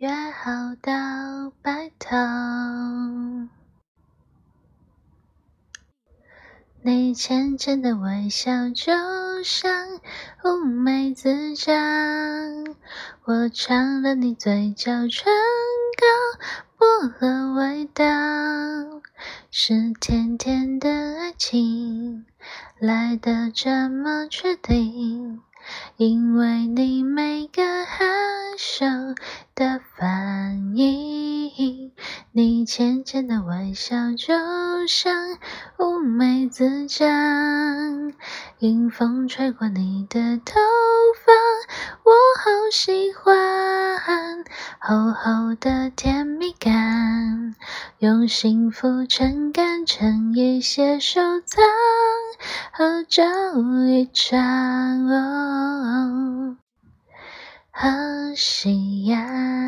约好到白头。你浅浅的微笑，就像乌梅子酱。我尝了你嘴角唇膏薄荷味道，是甜甜的爱情来的这么确定。因为你每个害羞浅浅的微笑就像乌梅子酱，迎风吹过你的头发，我好喜欢，厚厚的甜蜜感，用幸福撑杆撑一些收藏。合照一张，哦，好夕阳。